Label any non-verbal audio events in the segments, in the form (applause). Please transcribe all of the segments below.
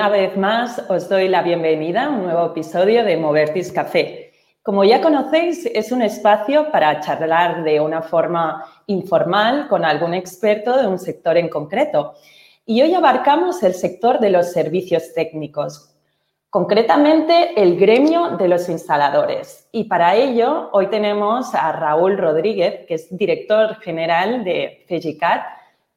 una vez más os doy la bienvenida a un nuevo episodio de Movertis Café. Como ya conocéis, es un espacio para charlar de una forma informal con algún experto de un sector en concreto. Y hoy abarcamos el sector de los servicios técnicos, concretamente el gremio de los instaladores. Y para ello, hoy tenemos a Raúl Rodríguez, que es director general de FEGICAT,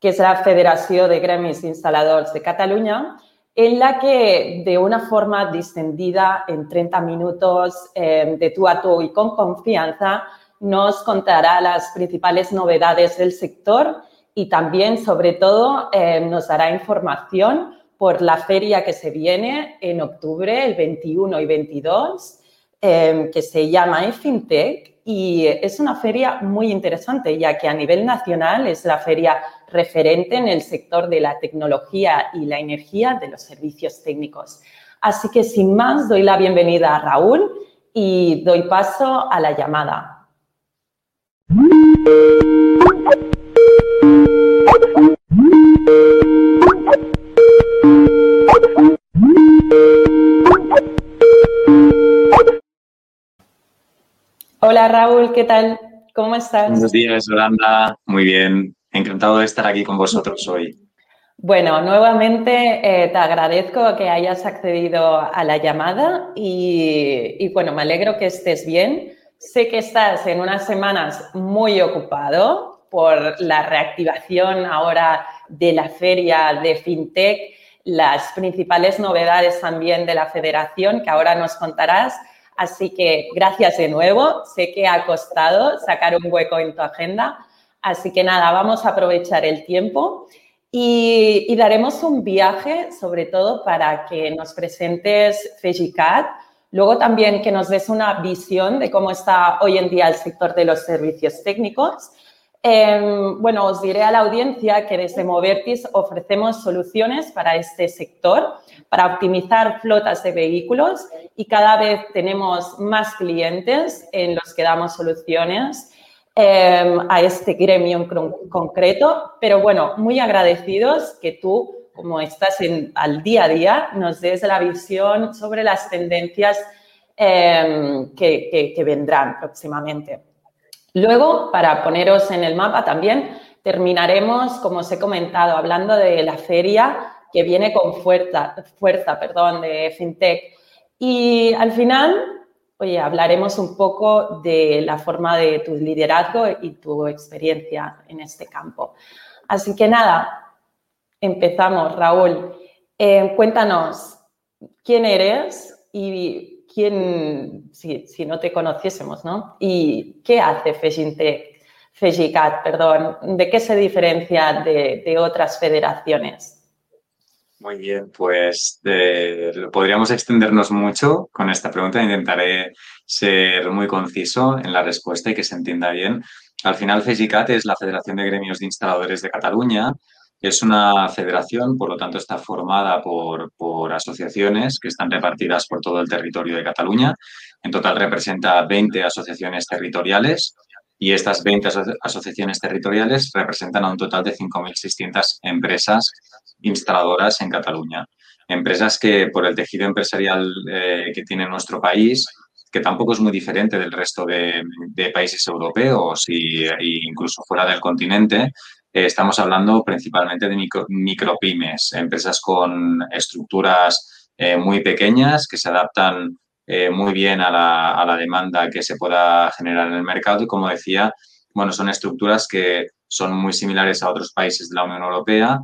que es la Federación de Gremis Instaladores de Cataluña, en la que de una forma distendida en 30 minutos eh, de tú a tú y con confianza nos contará las principales novedades del sector y también, sobre todo, eh, nos dará información por la feria que se viene en octubre, el 21 y 22, eh, que se llama FinTech y es una feria muy interesante, ya que a nivel nacional es la feria referente en el sector de la tecnología y la energía de los servicios técnicos. Así que sin más, doy la bienvenida a Raúl y doy paso a la llamada. Hola Raúl, ¿qué tal? ¿Cómo estás? Buenos días, Yolanda. Muy bien. Encantado de estar aquí con vosotros hoy. Bueno, nuevamente eh, te agradezco que hayas accedido a la llamada y, y, bueno, me alegro que estés bien. Sé que estás en unas semanas muy ocupado por la reactivación ahora de la feria de FinTech, las principales novedades también de la federación que ahora nos contarás. Así que gracias de nuevo. Sé que ha costado sacar un hueco en tu agenda. Así que nada, vamos a aprovechar el tiempo y, daremos un viaje, sobre todo para que nos presentes FEGICAT, luego también que nos des una visión de cómo está hoy en día el sector de los servicios técnicos. Em, bueno, os diré a la audiencia que desde Movertis ofrecemos soluciones para este sector, para optimizar flotas de vehículos y cada vez tenemos más clientes en los que damos soluciones em, a este gremio concreto. Pero bueno, muy agradecidos que tú, como estás en, al día a día, nos des la visión sobre las tendencias em, que vendrán próximamente. Luego, para poneros en el mapa también, terminaremos, como os he comentado, hablando de la feria que viene con fuerza, fuerza perdón, de FinTech. Y al final, oye, hablaremos un poco de la forma de tu liderazgo y tu experiencia en este campo. Así que nada, empezamos, Raúl. Eh, cuéntanos quién eres y quién, si, no te conociésemos, ¿no? ¿Y qué hace Fejintec, Fejicat, perdón? ¿De qué se diferencia de, otras federaciones? Muy bien, pues podríamos extendernos mucho con esta pregunta. Intentaré ser muy conciso en la respuesta y que se entienda bien. Al final, FEGICAT es la Federación de Gremios de Instaladores de Cataluña es una federación, por lo tanto está formada por, asociaciones que están repartidas por todo el territorio de Cataluña. En total representa 20 asociaciones territoriales y estas 20 asociaciones territoriales representan a un total de 5.600 empresas instaladoras en Cataluña. Empresas que por el tejido empresarial eh, que tiene nuestro país, que tampoco es muy diferente del resto de, países europeos e incluso fuera del continente, eh, estamos hablando principalmente de micro, micropymes, empresas con estructuras eh, muy pequeñas que se adaptan muy bien a la, demanda que se pueda generar en el mercado y, como decía, bueno, son estructuras que son muy similares a otros países de la Unión Europea.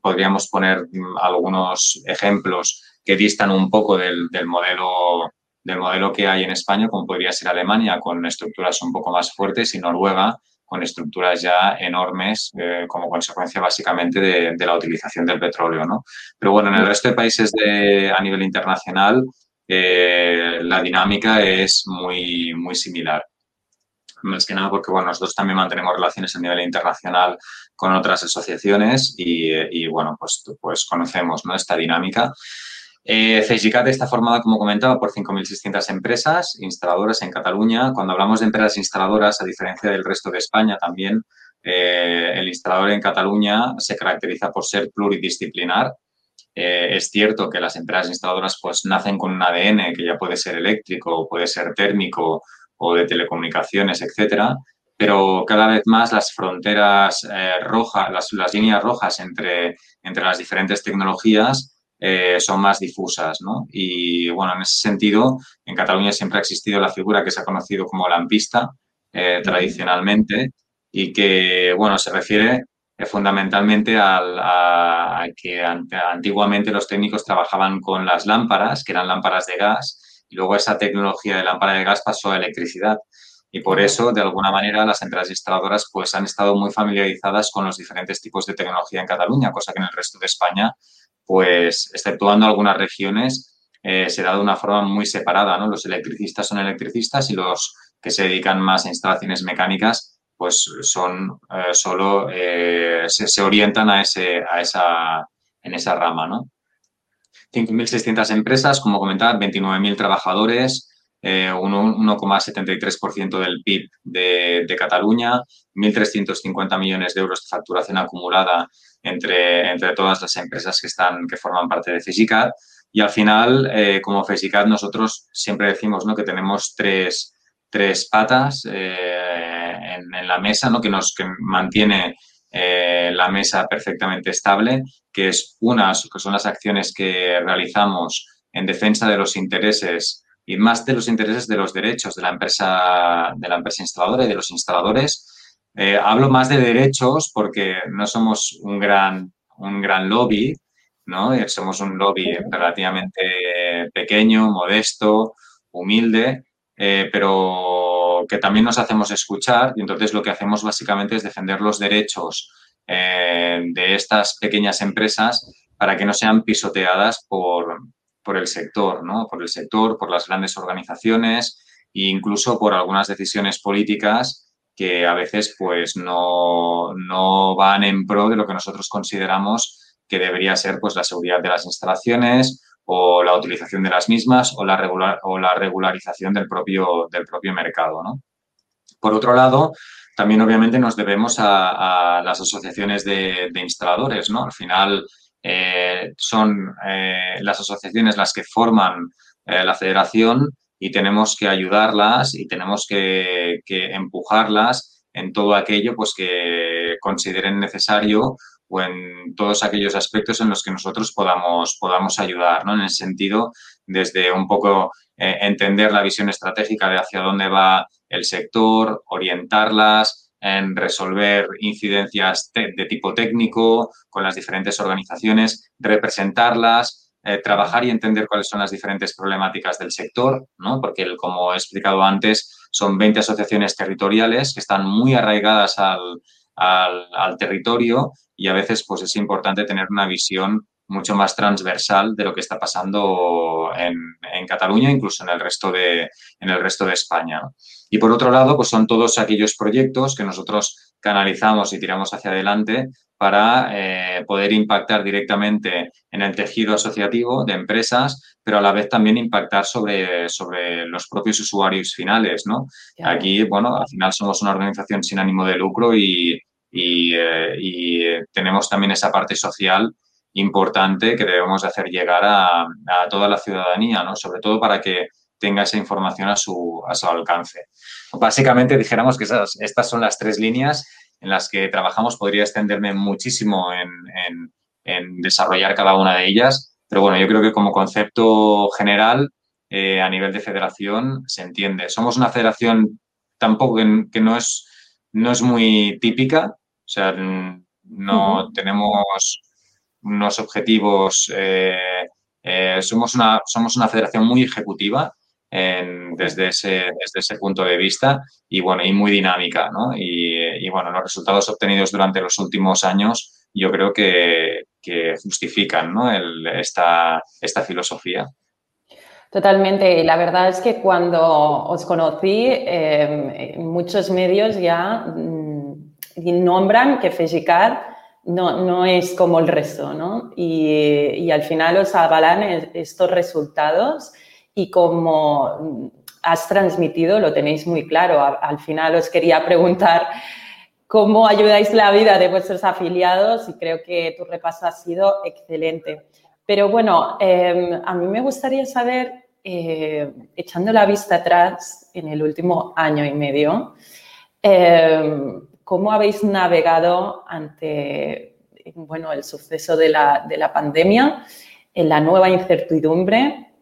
podríamos poner mm, algunos ejemplos que distan un poco del, del, modelo, del modelo que hay en España, como podría ser Alemania, con estructuras un poco más fuertes, y Noruega, con estructuras ya enormes eh, como consecuencia básicamente de, la utilización del petróleo. ¿no? Pero bueno, en el resto de países a nivel internacional eh, la dinámica es muy, muy similar. Más que nada porque bueno, nosotros también mantenemos relaciones a nivel internacional con otras asociaciones y, bueno, pues, pues conocemos ¿no? esta dinámica. Eh, está formada, como comentaba, por 5.600 empresas instaladoras en Cataluña. Cuando hablamos de empresas instaladoras, a diferencia del resto de España, también eh, el instalador en Cataluña se caracteriza por ser pluridisciplinar. eh, es cierto que las empresas instaladoras pues nacen con un ADN que ya puede ser eléctrico, puede ser térmico o de telecomunicaciones, etcétera, pero cada vez más las fronteras eh, rojas, las, líneas rojas entre, entre las diferentes tecnologías eh, son más difusas, ¿no? Y bueno, en ese sentido, en Cataluña siempre ha existido la figura que se ha conocido como lampista tradicionalmente y que, bueno, se refiere fundamentalmente al, a, que antiguamente los técnicos trabajaban con las lámparas, que eran lámparas de gas, y luego esa tecnología de lámpara de gas pasó a electricidad. Y por eso, de alguna manera, las empresas instaladoras pues, han estado muy familiarizadas con los diferentes tipos de tecnología en Cataluña, cosa que en el resto de España, pues, exceptuando algunas regiones, eh, se da de una forma muy separada. ¿no? Los electricistas son electricistas y los que se dedican más a instalaciones mecánicas pues son eh, solo eh, se, orientan a, ese, a esa, en esa rama, ¿no? 5.600 empresas, como comentaba, 29.000 trabajadores, eh, 1,73% del PIB de, Cataluña, 1.350 millones de euros de facturación acumulada entre, entre todas las empresas que, están, que forman parte de FESICAD. Y al final, eh, como FESICAD, nosotros siempre decimos ¿no? que tenemos tres, tres patas en, la mesa, ¿no? que nos que mantiene eh, la mesa perfectamente estable, que es unas que son las acciones que realizamos en defensa de los intereses y más de los intereses de los derechos de la empresa, de la empresa instaladora y de los instaladores. Eh, hablo más de derechos porque no somos un gran, un gran lobby, ¿no? Eh, somos un lobby relativamente pequeño, modesto, humilde, pero que también nos hacemos escuchar y entonces lo que hacemos básicamente es defender los derechos eh, de estas pequeñas empresas para que no sean pisoteadas por, el sector, ¿no? Por el sector, por las grandes organizaciones e incluso por algunas decisiones políticas que a veces pues no, no van en pro de lo que nosotros consideramos que debería ser pues la seguridad de las instalaciones o la utilización de las mismas o la, regular, o la regularización del propio, del propio mercado. ¿no? Por otro lado, también obviamente nos debemos a, las asociaciones de, instaladores. ¿no? Al final eh, son eh, las asociaciones las que forman eh, la federación y tenemos que ayudarlas y tenemos que, que empujarlas en todo aquello pues, que consideren necesario en todos aquellos aspectos en los que nosotros podamos, podamos ayudar, ¿no? En el sentido, desde un poco eh, entender la visión estratégica de hacia dónde va el sector, orientarlas, en resolver incidencias de tipo técnico con las diferentes organizaciones, representarlas, eh, trabajar y entender cuáles son las diferentes problemáticas del sector, ¿no? porque como he explicado antes, son 20 asociaciones territoriales que están muy arraigadas al, al, al territorio y a veces pues es importante tener una visión mucho más transversal de lo que está pasando en, en Cataluña, incluso en el resto de, en el resto de España. Y por otro lado, pues son todos aquellos proyectos que nosotros canalizamos y tiramos hacia adelante para eh, poder impactar directamente en el tejido asociativo de empresas, pero a la vez también impactar sobre, sobre los propios usuarios finales, ¿no? Aquí, bueno, al final somos una organización sin ánimo de lucro y, y, eh, eh, tenemos también esa parte social importante que debemos hacer llegar a, toda la ciudadanía, ¿no? sobre todo para que tenga esa información a su, a su alcance. Básicamente dijéramos que esas, estas son las tres líneas en las que trabajamos. Podría extenderme muchísimo en, en, desarrollar cada una de ellas, pero bueno, yo creo que como concepto general eh, a nivel de federación se entiende. Somos una federación tampoco que, que no, es, no es muy típica, o sea, no tenemos unos objetivos, eh, eh, somos, una, somos una federación muy ejecutiva desde, ese, desde ese punto de vista y, bueno, y muy dinámica, ¿no? Y, bueno, los resultados obtenidos durante los últimos años yo creo que, justifican ¿no? esta, esta filosofía. Totalmente. Y la verdad es que cuando os conocí, eh, muchos medios ya y nombran que FEGICAD no, no, es como el resto, ¿no? Y, al final os avalan estos resultados y como has transmitido, lo tenéis muy claro. Al final os quería preguntar cómo ayudáis la vida de vuestros afiliados y creo que tu repaso ha sido excelente. Pero bueno, em, a mí me gustaría saber, eh, echando la vista atrás en el último año y medio, em, ¿cómo habéis navegado ante bueno, el suceso de la, de la pandemia, en la nueva incertidumbre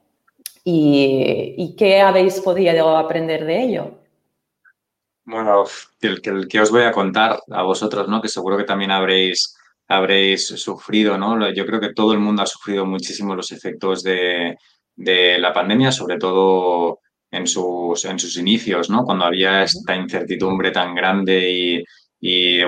y, qué habéis podido aprender de ello? Bueno, el que, os voy a contar a vosotros, ¿no? Que seguro que también habréis, habréis sufrido, ¿no? Yo creo que todo el mundo ha sufrido muchísimo los efectos de, la pandemia, sobre todo en sus, en sus inicios, ¿no? Cuando había esta incertidumbre tan grande y,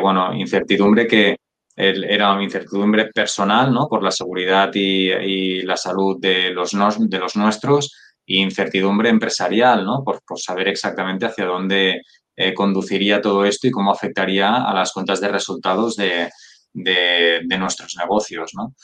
bueno, incertidumbre que era una incertidumbre personal, ¿no? Por la seguridad y, la salud de los, de los nuestros e incertidumbre empresarial, ¿no? Por, saber exactamente hacia dónde eh, conduciría todo esto y cómo afectaría a las cuentas de resultados de, nuestros negocios, ¿no?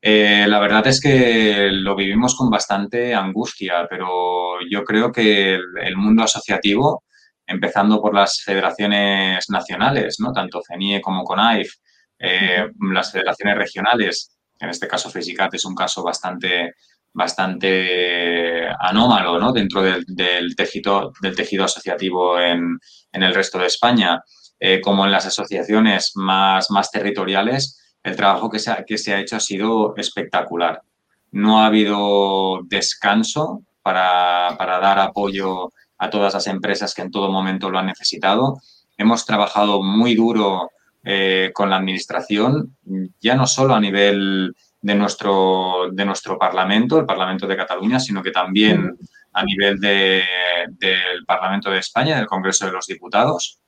Eh, la verdad es que lo vivimos con bastante angustia, pero yo creo que el, mundo asociativo, empezando por las federaciones nacionales, ¿no? tanto CENIE como CONAIF, eh, las federaciones regionales, en este caso FISICAT es un caso bastante, bastante anómalo ¿no? dentro del, tejido, del tejido asociativo en, el resto de España, eh, como en las asociaciones más, más territoriales, el trabajo que se, ha, que se ha hecho ha sido espectacular. No ha habido descanso para, para dar apoyo a todas las empresas que en todo momento lo han necesitado. Hemos trabajado muy duro eh, con la Administración, ya no solo a nivel de nuestro, de nuestro Parlamento, el Parlamento de Cataluña, sino que también a nivel del Parlamento de España, del Congreso de los Diputados,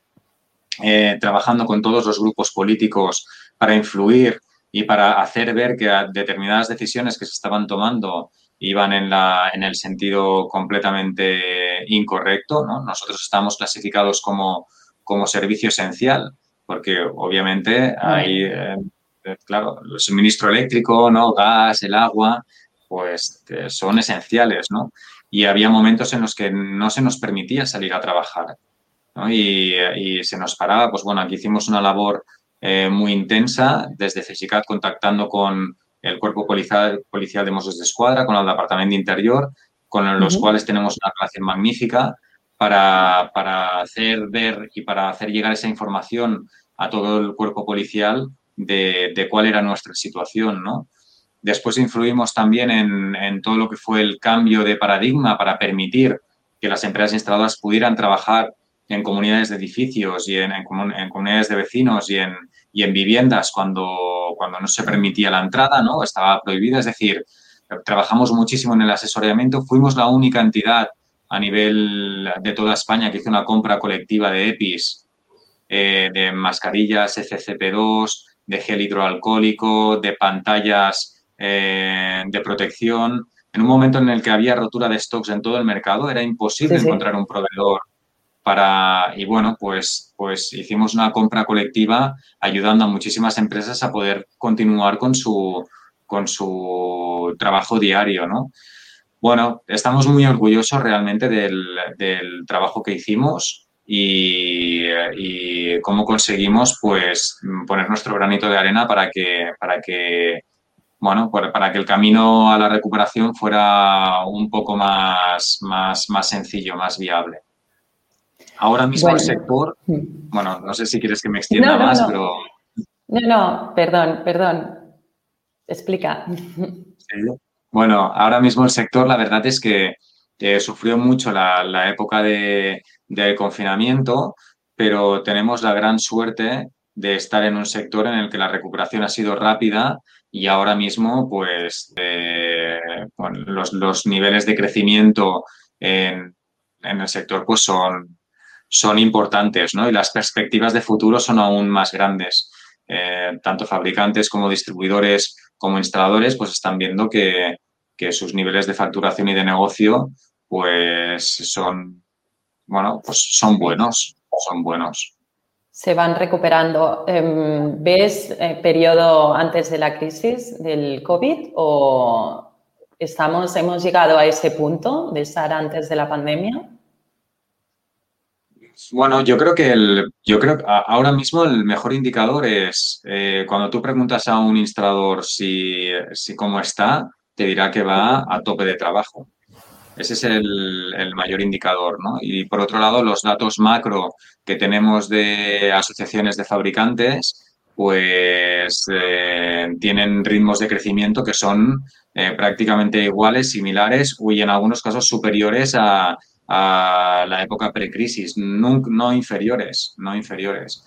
eh, trabajando con todos los grupos políticos para influir y para hacer ver que determinadas decisiones que se estaban tomando iban en, la, en el sentido completamente incorrecto. Nosotros estamos clasificados como, como servicio esencial porque obviamente hay, eh, claro, el suministro eléctrico, ¿no? gas, el agua, pues eh, son esenciales, ¿no? Y había momentos en los que no se nos permitía salir a trabajar, ¿no? Y, se nos paraba, pues bueno, aquí hicimos una labor eh, muy intensa desde CESICAT contactando con el Cuerpo Policial, Policial de Mossos de Escuadra, con el Departamento de Interior, con los cuales tenemos una relación magnífica para, para, hacer ver y para hacer llegar esa información a todo el cuerpo policial de, de cuál era nuestra situación, ¿no? Después influimos también en, en, todo lo que fue el cambio de paradigma para permitir que las empresas instaladoras pudieran trabajar en comunidades de edificios y en, en, comunidades de vecinos y en, y en viviendas cuando, cuando no se permitía la entrada, ¿no? Estaba prohibida. Es decir, trabajamos muchísimo en el asesoramiento. Fuimos la única entidad a nivel de toda España que hizo una compra colectiva de EPIs, eh, de mascarillas FCP2, de gel hidroalcohólico, de pantallas eh, de protección. En un momento en el que había rotura de stocks en todo el mercado, era imposible encontrar un proveedor Y bueno, pues, pues hicimos una compra colectiva ayudando a muchísimas empresas a poder continuar con su, con su trabajo diario, ¿no? Bueno, estamos muy orgullosos realmente del, trabajo que hicimos y, cómo conseguimos pues poner nuestro granito de arena para que, para que bueno, para que el camino a la recuperación fuera un poco más, más, más sencillo, más viable. Ahora mismo el sector, mm. bueno, no sé si quieres que me extienda más, pero... No, no, perdón, perdón. Explica. Bueno, ahora mismo el sector, la verdad es que sufrió mucho la, época de, confinamiento, pero tenemos la gran suerte de estar en un sector en el que la recuperación ha sido rápida y ahora mismo, pues, eh, los, niveles de crecimiento en, el sector, pues, son, son importantes, ¿no? Y las perspectivas de futuro son aún más grandes. Eh, tanto fabricantes como distribuidores como instaladores, pues están viendo que, sus niveles de facturación y de negocio, pues son, bueno, pues son buenos, son buenos. Se van recuperando. Em, ¿Ves eh, periodo antes de la crisis del COVID o estamos, hemos llegado a ese punto de estar antes de la pandemia? Bueno, yo creo que el, yo creo ahora mismo el mejor indicador es eh, cuando tú preguntas a un instalador si, si cómo está, te dirá que va a tope de trabajo. Ese es el, mayor indicador, ¿no? Y por otro lado, los datos macro que tenemos de asociaciones de fabricantes, pues eh, tienen ritmos de crecimiento que son eh, prácticamente iguales, similares y en algunos casos superiores a, a la época precrisis, no, no inferiores, no inferiores.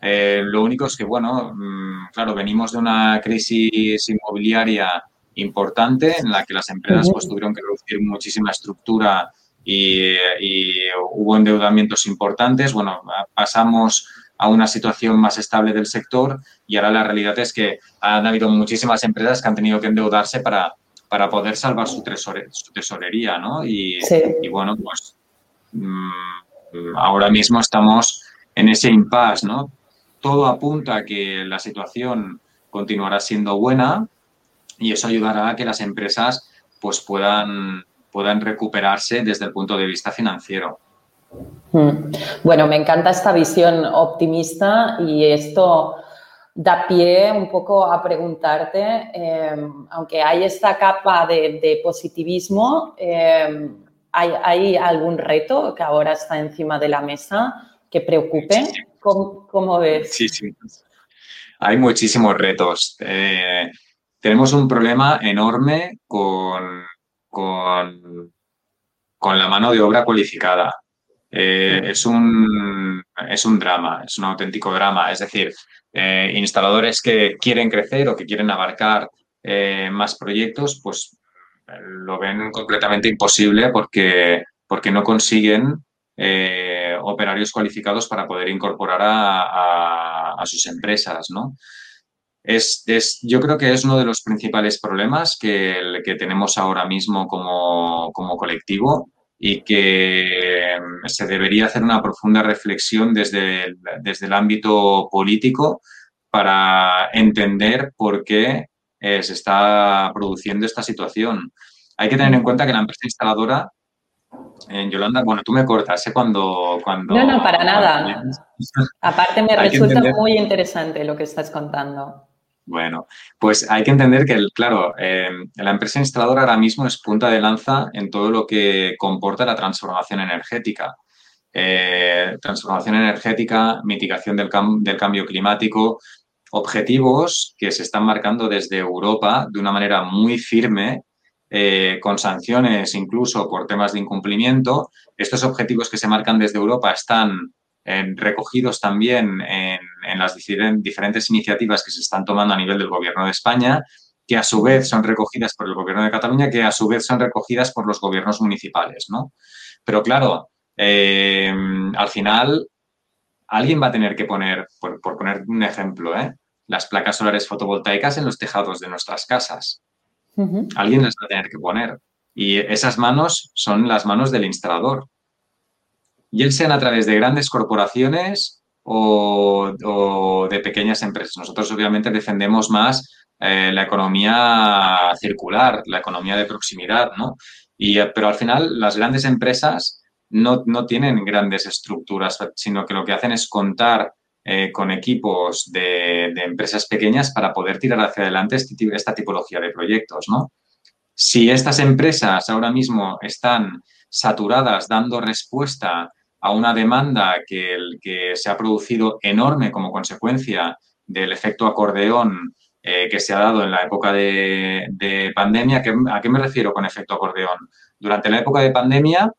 Eh, lo único es que, bueno, mm, claro, venimos de una crisis inmobiliaria importante en la que las empresas pues, tuvieron que reducir muchísima estructura y, hubo endeudamientos importantes. Bueno, pasamos a una situación más estable del sector y ahora la realidad es que han habido muchísimas empresas que han tenido que endeudarse para, para poder salvar su, tesorería, ¿no? Y, bueno, pues mm, ahora mismo estamos en ese impasse, ¿no? Todo apunta a que la situación continuará siendo buena y eso ayudará a que las empresas pues puedan, puedan recuperarse desde el punto de vista financiero. Mm. Bueno, me encanta esta visión optimista y esto da pie un poco a preguntarte, em, aunque hay esta capa de, positivismo, em, ¿hay, algún reto que ahora está encima de la mesa que preocupe? ¿Cómo, ves? Sí, sí. Hay muchísimos retos. Eh, tenemos un problema enorme con, con, con la mano de obra cualificada. Eh, es, un, es un drama, es un auténtico drama. Es decir, eh, instaladores que quieren crecer o que quieren abarcar eh, más proyectos, pues lo ven completamente imposible porque, porque no consiguen operarios cualificados para poder incorporar a, sus empresas, ¿no? Es, yo creo que es uno de los principales problemas que, que tenemos ahora mismo como, como colectivo y que mm, se debería hacer una profunda reflexión desde el, desde el ámbito político para entender por qué eh, se está produciendo esta situación. Hay que tener en cuenta que la empresa instaladora, en Yolanda, bueno, tú me cortas, ¿eh? Cuando, cuando... No, no, para nada. Aparte me resulta muy interesante lo que estás contando. Bueno, pues hay que entender que, claro, eh, la empresa instaladora ahora mismo es punta de lanza en todo lo que comporta la transformación energética. Eh, transformación energética, mitigación del, cambio climático, objetivos que se están marcando desde Europa de una manera muy firme, eh, con sanciones incluso por temas de incumplimiento. Estos objetivos que se marcan desde Europa están recogidos también en, las diferentes iniciativas que se están tomando a nivel del Gobierno de España, que a su vez son recogidas por el Gobierno de Cataluña, que a su vez son recogidas por los gobiernos municipales, ¿no? Pero claro, eh, al final alguien va a tener que poner, por, poner un ejemplo, ¿eh? las placas solares fotovoltaicas en los tejados de nuestras casas. Alguien las va a tener que poner. Y esas manos son las manos del instalador y sean a través de grandes corporaciones o, de pequeñas empresas. Nosotros obviamente defendemos más eh, la economía circular, la economía de proximidad, ¿no? Y, eh, pero al final las grandes empresas no, tienen grandes estructuras, sino que lo que hacen es contar eh, con equipos de, empresas pequeñas para poder tirar hacia adelante este esta tipología de proyectos, ¿no? Si estas empresas ahora mismo están saturadas dando respuesta a una demanda que, que se ha producido enorme como consecuencia del efecto acordeón eh, que se ha dado en la época de, pandemia. ¿A qué me refiero con efecto acordeón? Durante la época de pandemia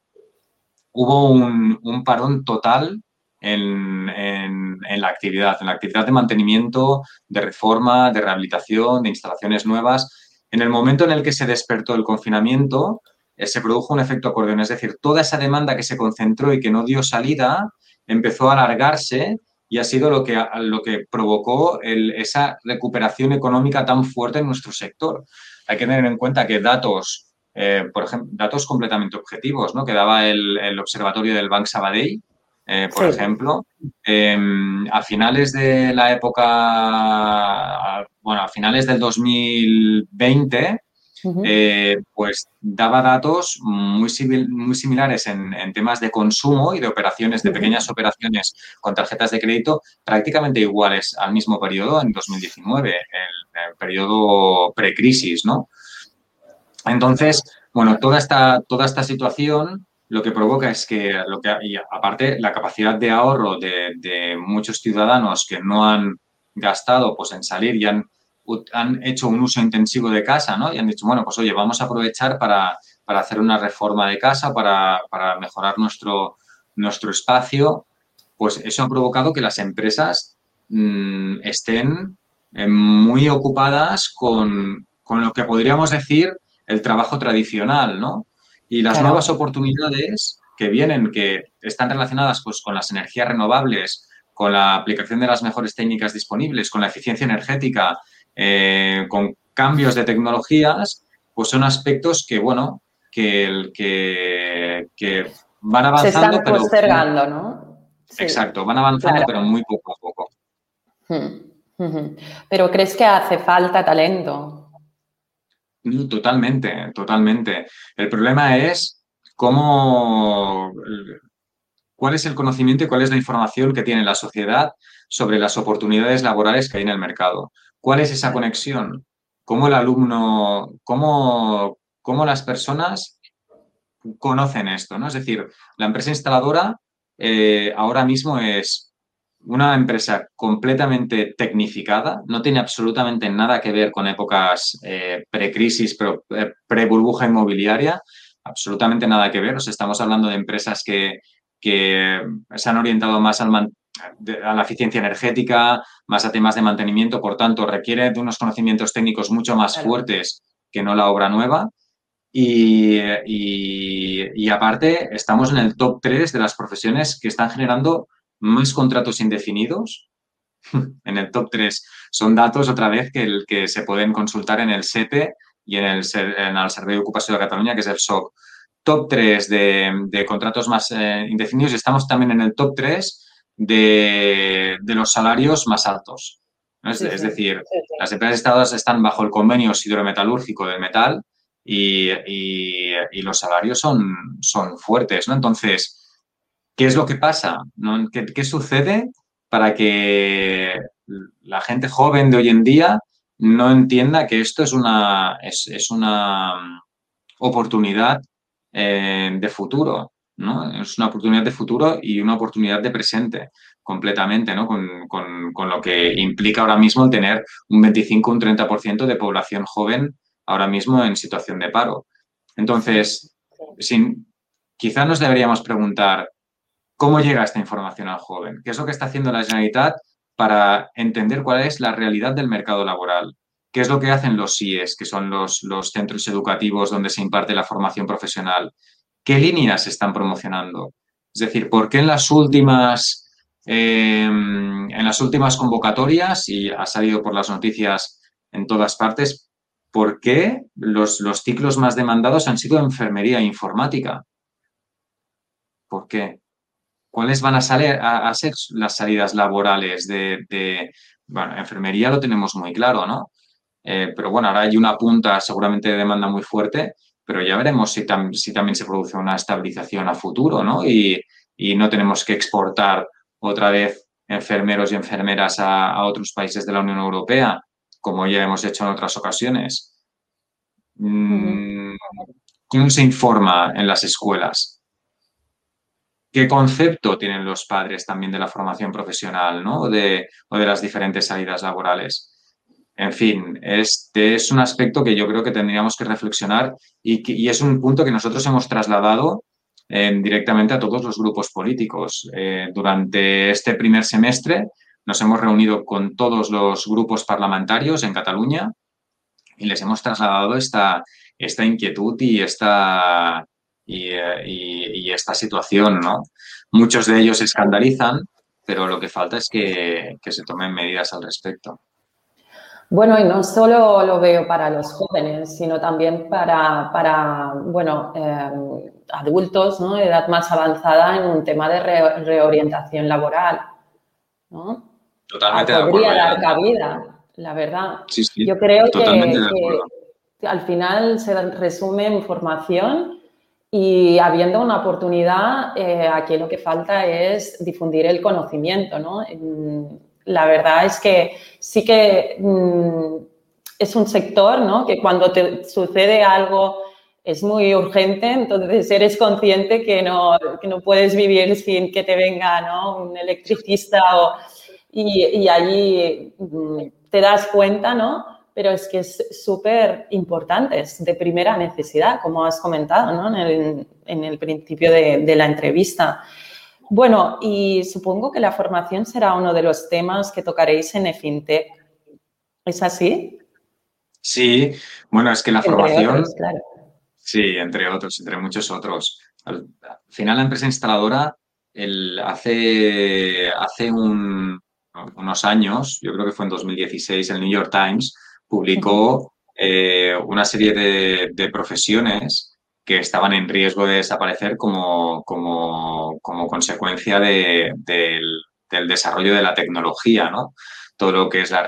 hubo un, parón total en, en, la actividad, en la actividad de mantenimiento, de reforma, de rehabilitación, de instalaciones nuevas. En el momento en el que se despertó el confinamiento, se produjo un efecto acordeón. Es decir, toda esa demanda que se concentró y que no dio salida empezó a alargarse y ha sido lo que, lo que provocó esa recuperación económica tan fuerte en nuestro sector. Hay que tener en cuenta que datos, eh, por ejemplo, datos completamente objetivos, ¿no? que daba el, observatorio del Bank Sabadell, eh, por ejemplo, em, a finales de la época, bueno, a finales del 2020, eh, pues daba datos muy, muy similares en, temas de consumo y de operaciones, de pequeñas operaciones con tarjetas de crédito, prácticamente iguales al mismo periodo en 2019, el, periodo precrisis, ¿no? Entonces, bueno, toda esta, toda esta situación lo que provoca es que, lo que aparte, la capacidad de ahorro de, de, muchos ciudadanos que no han gastado pues, en salir y han han hecho un uso intensivo de casa, ¿no? Y han dicho, bueno, pues oye, vamos a aprovechar para, hacer una reforma de casa, para, mejorar nuestro, nuestro espacio. Pues eso ha provocado que las empresas mm, estén eh, muy ocupadas con, lo que podríamos decir el trabajo tradicional, ¿no? Y las nuevas oportunidades que vienen, que están relacionadas pues, con las energías renovables, con la aplicación de las mejores técnicas disponibles, con la eficiencia energética, eh, con cambios de tecnologías, pues son aspectos que, bueno, que, que, que van avanzando. Se están postergando, ¿no? Exacto, van avanzando, pero muy poco a poco. Hmm, pero ¿crees que hace falta talento? Totalmente, totalmente. El problema es cómo, cuál es el conocimiento y cuál es la información que tiene la sociedad sobre las oportunidades laborales que hay en el mercado. ¿Cuál es esa conexión? ¿Cómo el alumno, cómo, cómo las personas conocen esto? ¿no? Es decir, la empresa instaladora eh, ahora mismo es una empresa completamente tecnificada, no tiene absolutamente nada que ver con épocas eh, pre-crisis, eh, pre-burbuja inmobiliaria, absolutamente nada que ver. O estamos hablando de empresas que, que se han orientado más al, a la eficiencia energética, más a temas de mantenimiento, por tanto, requiere de unos conocimientos técnicos mucho más fuertes que no la obra nueva. Y, y, aparte, estamos en el top 3 de las profesiones que están generando más contratos indefinidos. (laughs) en el top 3 son datos, otra vez, que, el, que se pueden consultar en el SEPE y en el, en el Servicio de Ocupación de Cataluña, que es el SOC. Top 3 de, contratos más eh, indefinidos y estamos también en el top 3 de, los salarios más altos. Es, decir, las empresas estados están bajo el convenio hidrometalúrgico del metal y, los salarios son, son fuertes. ¿no? Entonces, ¿qué es lo que pasa? ¿Qué, sucede para que la gente joven de hoy en día no entienda que esto es una, es, una oportunidad eh, de futuro? Es una oportunidad de futuro y una oportunidad de presente completamente, ¿no? Con, lo que implica ahora mismo el tener un 25, un 30% de población joven ahora mismo en situación de paro. Entonces, sin, quizá nos deberíamos preguntar cómo llega esta información al joven, qué es lo que está haciendo la Generalitat para entender cuál es la realidad del mercado laboral, qué es lo que hacen los CIES, que son los, los centros educativos donde se imparte la formación profesional, ¿Qué líneas están promocionando? Es decir, ¿por qué en las últimas, em, en las últimas convocatorias, y ha salido por las noticias en todas partes, ¿por qué los, los ciclos más demandados han sido enfermería e informática? ¿Por qué? ¿Cuáles van a, salir, a, ser las salidas laborales de, Bueno, enfermería lo tenemos muy claro, ¿no? Eh, pero bueno, ahora hay una punta seguramente de demanda muy fuerte pero ya veremos si, también se produce una estabilización a futuro, ¿no? Y, no tenemos que exportar otra vez enfermeros y enfermeras a, otros países de la Unión Europea, como ya hemos hecho en otras ocasiones. Mm, ¿Cómo se informa en las escuelas? ¿Qué concepto tienen los padres también de la formación profesional ¿no? o de las diferentes salidas laborales? En fin, este es un aspecto que yo creo que tendríamos que reflexionar y, es un punto que nosotros hemos trasladado eh, directamente a todos los grupos políticos. Eh, durante este primer semestre nos hemos reunido con todos los grupos parlamentarios en Cataluña y les hemos trasladado esta, inquietud y esta, y, eh, esta situación. Muchos de ellos se escandalizan, pero lo que falta es que se tomen medidas al respecto. Bueno, y no solo lo veo para los jóvenes, sino también para, para bueno, eh, adultos, ¿no? De edad más avanzada en un tema de reorientación laboral, ¿no? Totalmente de acuerdo. Podría dar cabida, la verdad. Sí, sí, Yo creo que, al final se resume en formación y habiendo una oportunidad, eh, aquí lo que falta es difundir el conocimiento, ¿no? La verdad es que sí que mm, es un sector, ¿no? Que cuando te sucede algo es muy urgente, entonces eres consciente que no, que no puedes vivir sin que te venga, ¿no? Un electricista o, y, y allí mm, te das cuenta, ¿no? pero es que es súper importante, es de primera necesidad, como has comentado ¿no? en, el, principio de, la entrevista. Bueno, y supongo que la formación será uno de los temas que tocaréis en FinTech. ¿Es así? Sí, bueno, es que la formación... Sí, entre otros, entre muchos otros. Al, final, la empresa instaladora el, hace, hace unos años, yo creo que fue en 2016, el New York Times publicó eh, una serie de, profesiones que estaban en riesgo de desaparecer como, como, consecuencia del, desarrollo de la tecnología, ¿no? Todo lo que es la,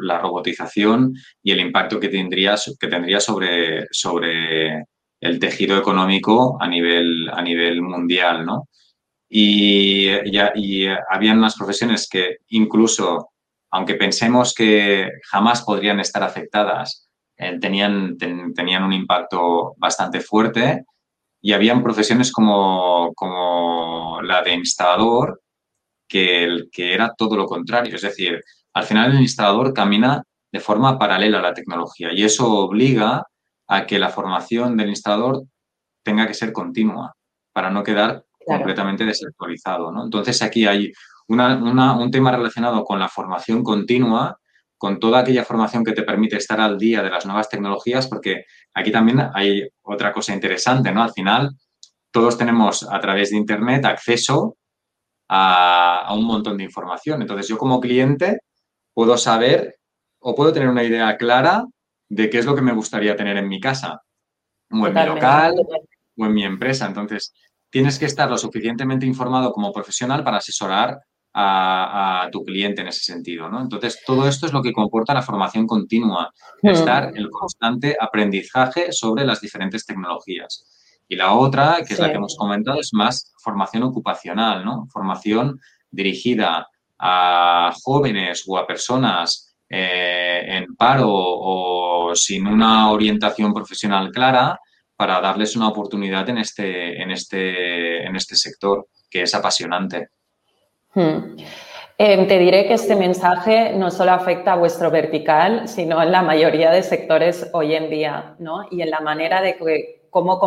la robotización y el impacto que tendría, que tendría sobre, sobre el tejido económico a nivel, a nivel mundial, ¿no? Y, ya, y habían unas profesiones que incluso aunque pensemos que jamás podrían estar afectadas, eh, tenían, tenían un impacto bastante fuerte y habían profesiones como, como la de instalador, que, que era todo lo contrario. Es decir, al final el instalador camina de forma paralela a la tecnología y eso obliga a que la formación del instalador tenga que ser continua para no quedar completamente desactualizado. ¿no? Entonces aquí hay un tema relacionado con la formación continua, con toda aquella formación que te permite estar al día de las nuevas tecnologías, porque aquí también hay otra cosa interesante, ¿no? Al final, todos tenemos a través de Internet acceso a, un montón de información. Entonces, yo como cliente puedo saber o puedo tener una idea clara de qué es lo que me gustaría tener en mi casa, o en mi local, o en mi empresa. Entonces, tienes que estar lo suficientemente informado como profesional para asesorar a, tu cliente en ese sentido. ¿no? Entonces, todo esto es lo que comporta la formación continua, hmm. estar el constante aprendizaje sobre las diferentes tecnologías. Y la otra, que es la que hemos comentado, es más formación ocupacional, ¿no? Formación dirigida a jóvenes o a personas eh, en paro o sin una orientación profesional clara para darles una oportunidad en este, en este, en este sector que es apasionante. Hmm. Em, te diré que este mensaje no solo afecta a vuestro vertical, sino en la mayoría de sectores hoy en día, ¿no? Y en la manera de cómo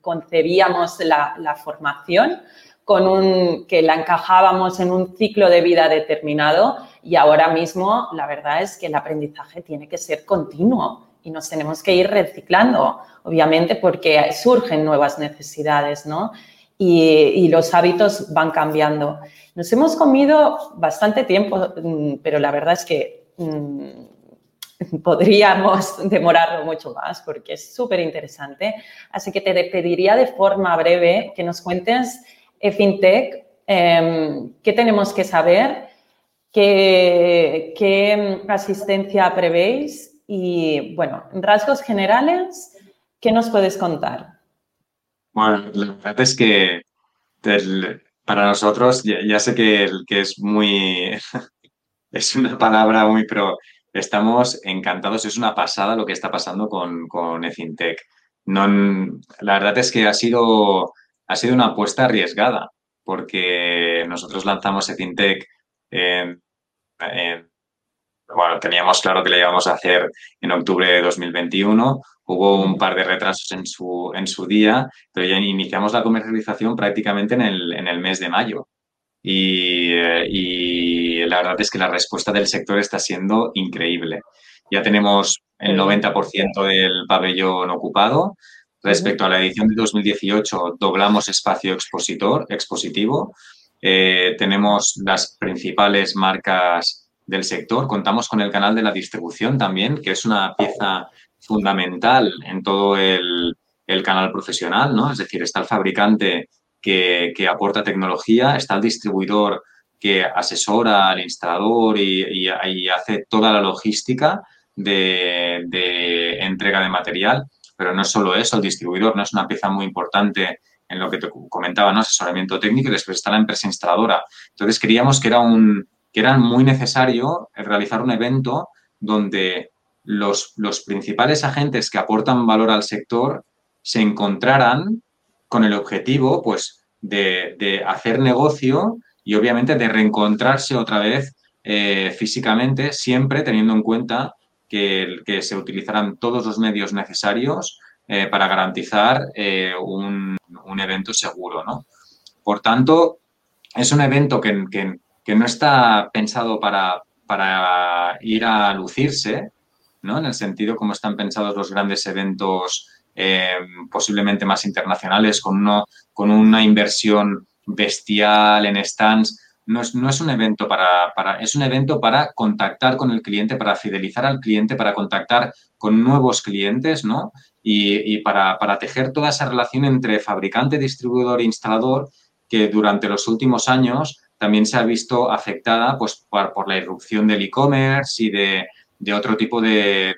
concebíamos la, formación, con un, que la encajábamos en un ciclo de vida determinado y ahora mismo la verdad es que el aprendizaje tiene que ser continuo y nos tenemos que ir reciclando, obviamente, porque surgen nuevas necesidades, ¿no? Y, los hábitos van cambiando. Nos hemos comido bastante tiempo, mm, pero la verdad es que mm, (laughs) podríamos demorarlo mucho más porque es súper interesante. Así que te pediría de forma breve que nos cuentes, eh, FinTech, em, qué tenemos que saber, qué, qué asistencia prevéis y, bueno, en rasgos generales, ¿qué nos puedes contar? Bueno, la verdad es que para nosotros, ya, sé que, es muy, (laughs) es una palabra muy, pero estamos encantados, es una pasada lo que está pasando con, con EFINTEC. No, la verdad es que ha sido, ha sido una apuesta arriesgada, porque nosotros lanzamos EFINTEC en, bueno, teníamos claro que le íbamos a hacer en octubre de 2021. Hubo un par de retrasos en su, en su día, pero ya iniciamos la comercialización prácticamente en el, en el mes de mayo. Y, eh, y, la verdad es que la respuesta del sector está siendo increíble. Ya tenemos el 90% del pabellón ocupado. Respecto a la edición de 2018, doblamos espacio expositor, expositivo. Eh, tenemos las principales marcas del sector. Contamos con el canal de la distribución también, que es una pieza fundamental en todo el, canal profesional, ¿no? Es decir, está el fabricante que, aporta tecnología, está el distribuidor que asesora al instalador y, hace toda la logística de, entrega de material, pero no solo eso, el distribuidor no es una pieza muy importante en lo que te comentaba, ¿no? asesoramiento técnico y después está la empresa instaladora. Entonces creíamos que era, un, que era muy necesario realizar un evento donde los, los principales agentes que aportan valor al sector se encontraran con el objetivo pues, de, hacer negocio y obviamente de reencontrarse otra vez eh, físicamente, siempre teniendo en cuenta que, que, se utilizarán todos los medios necesarios eh, para garantizar eh, un, evento seguro. ¿no? Por tanto, es un evento que, no está pensado para, para ir a lucirse, ¿no? en el sentido como están pensados los grandes eventos posiblemente más internacionales, con, uno, con una inversión bestial en stands. No es, no es un evento para, para, es un evento para contactar con el cliente, para fidelizar al cliente, para contactar con nuevos clientes, ¿no? Y, para, para, tejer toda esa relación entre fabricante, distribuidor e instalador que durante los últimos años también se ha visto afectada pues, por, la irrupción del e-commerce y de, de, otro tipo de,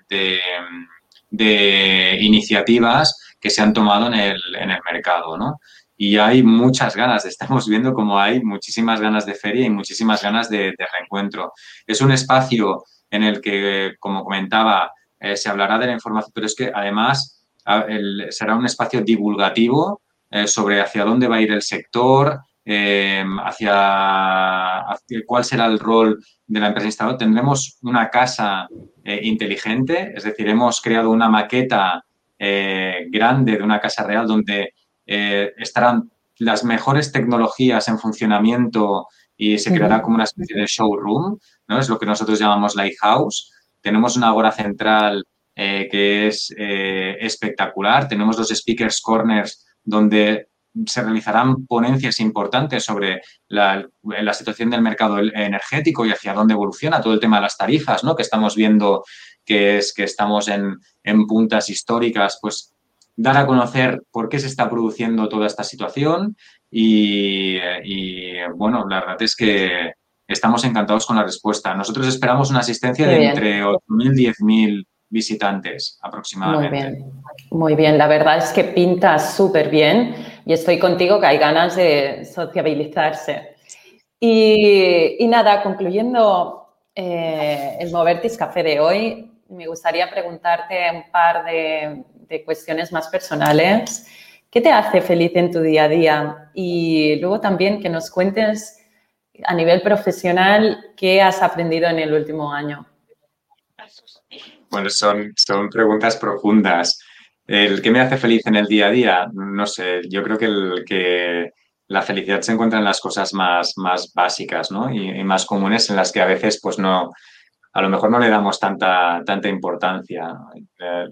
de, iniciativas que se han tomado en el, en el mercado, ¿no? y hay muchas ganas, (laughs) estamos viendo como hay muchísimas ganas de feria y muchísimas ganas de, reencuentro. Es un espacio en el que, como comentaba, eh, se hablará de la información, pero es que además será un espacio divulgativo eh, sobre hacia dónde va a ir el sector, eh, hacia, cuál será el rol de la empresa instalada. Tendremos una casa inteligente, es decir, hemos creado una maqueta grande de una casa real donde eh, estarán las mejores tecnologías en funcionamiento y se creará como una especie de showroom, ¿no? Es lo que nosotros llamamos Lighthouse. Tenemos una agora central eh, que es eh, espectacular. Tenemos los speakers corners donde se realizarán ponencias importantes sobre la, situación del mercado energético y hacia dónde evoluciona todo el tema de las tarifas, ¿no? Que estamos viendo que es que estamos en, en puntas históricas, pues dar a conocer por qué se está produciendo toda esta situación y, bueno, la verdad es que estamos encantados con la respuesta. Nosotros esperamos una asistencia de entre 8.000 y 10.000 visitantes aproximadamente. Muy bien, muy bien. La verdad es que pinta súper bien y estoy contigo que hay ganas de sociabilizarse. Y, nada, concluyendo eh, el Movertis Café de hoy, me gustaría preguntarte un par de, de cuestiones más personales. ¿Qué te hace feliz en tu día a día? Y luego también que nos cuentes a nivel profesional qué has aprendido en el último año. Bueno, son, son preguntas profundas. ¿El qué me hace feliz en el día a día? No sé, yo creo que, el, que la felicidad se encuentra en las cosas más, más básicas ¿no? y, más comunes en las que a veces pues no, a lo mejor no le damos tanta, tanta importancia. Eh,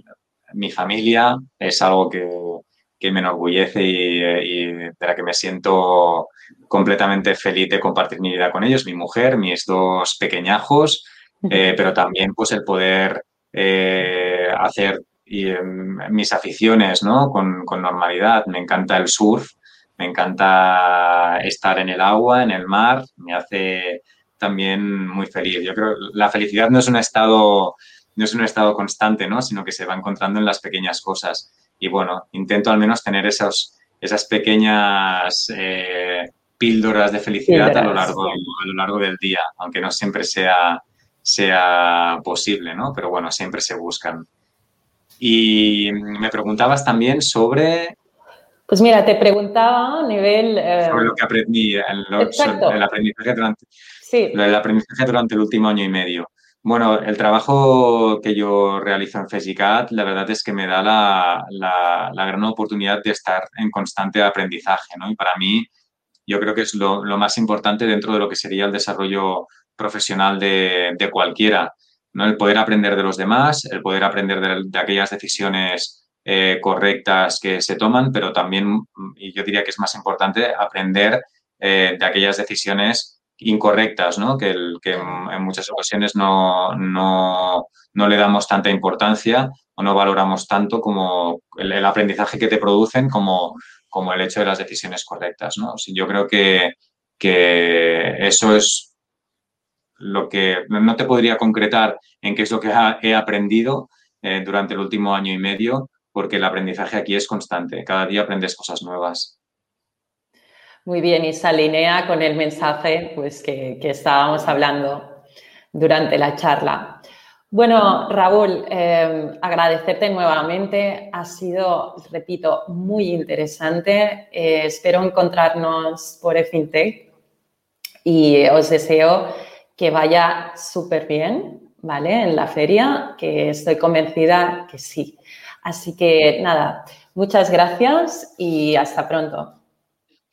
mi familia es algo que, me enorgullece y, de la que me siento completamente feliz de compartir mi vida con ellos, mi mujer, mis dos pequeñajos, eh, pero también pues el poder eh, hacer em, mis aficiones ¿no? con, normalidad. Me encanta el surf, me encanta estar en el agua, en el mar, me hace también muy feliz. Yo creo que la felicidad no es un estado no es un estado constante, ¿no? Sino que se va encontrando en las pequeñas cosas. Y bueno, intento al menos tener esos, esas pequeñas eh, píldoras de felicidad a, lo largo, a lo largo del día, aunque no siempre sea, sea posible, ¿no? Pero bueno, siempre se buscan. Y me preguntabas también sobre... Pues mira, te preguntaba a nivel... Eh, sobre lo que aprendí, el, el aprendizaje durante, sí. el aprendizaje durante el último año y medio. Bueno, el trabajo que yo realizo en FESICAT, la verdad es que me da la, gran oportunidad de estar en constante aprendizaje, ¿no? Y para mí, yo creo que es lo, más importante dentro de lo que sería el desarrollo profesional de, cualquiera, ¿no? El poder aprender de los demás, el poder aprender de, aquellas decisiones eh, correctas que se toman, pero también, y yo diría que es más importante, aprender eh, de aquellas decisiones incorrectas, ¿no? que, el, que en muchas ocasiones no, no, no, le damos tanta importancia o no valoramos tanto como el, aprendizaje que te producen como, como, el hecho de las decisiones correctas. ¿no? yo creo que, que eso es lo que no te podría concretar en qué es lo que he aprendido eh, durante el último año y medio, porque el aprendizaje aquí es constante. Cada día aprendes cosas nuevas. Muy bien, y se alinea con el mensaje pues, que, estábamos hablando durante la charla. Bueno, Raúl, eh, agradecerte nuevamente. Ha sido, repito, muy interesante. Eh, espero encontrarnos por FinTech y os deseo que vaya súper bien, ¿vale? En la feria, que estoy convencida que sí. Así que nada, muchas gracias y hasta pronto.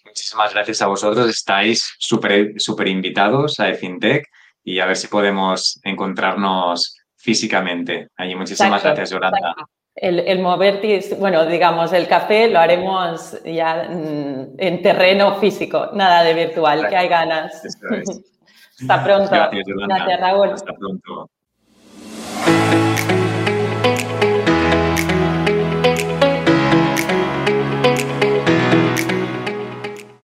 Muchísimas gracias a vosotros. Estáis súper super invitados a FinTech y a ver si podemos encontrarnos físicamente. Allí muchísimas gracias, Yolanda. El, el moverte, bueno, digamos, el café lo haremos ya en terreno físico, nada de virtual, que hay ganas. (laughs) Hasta pronto. Gracias, Yolanda. Gracias, Raúl. Hasta pronto.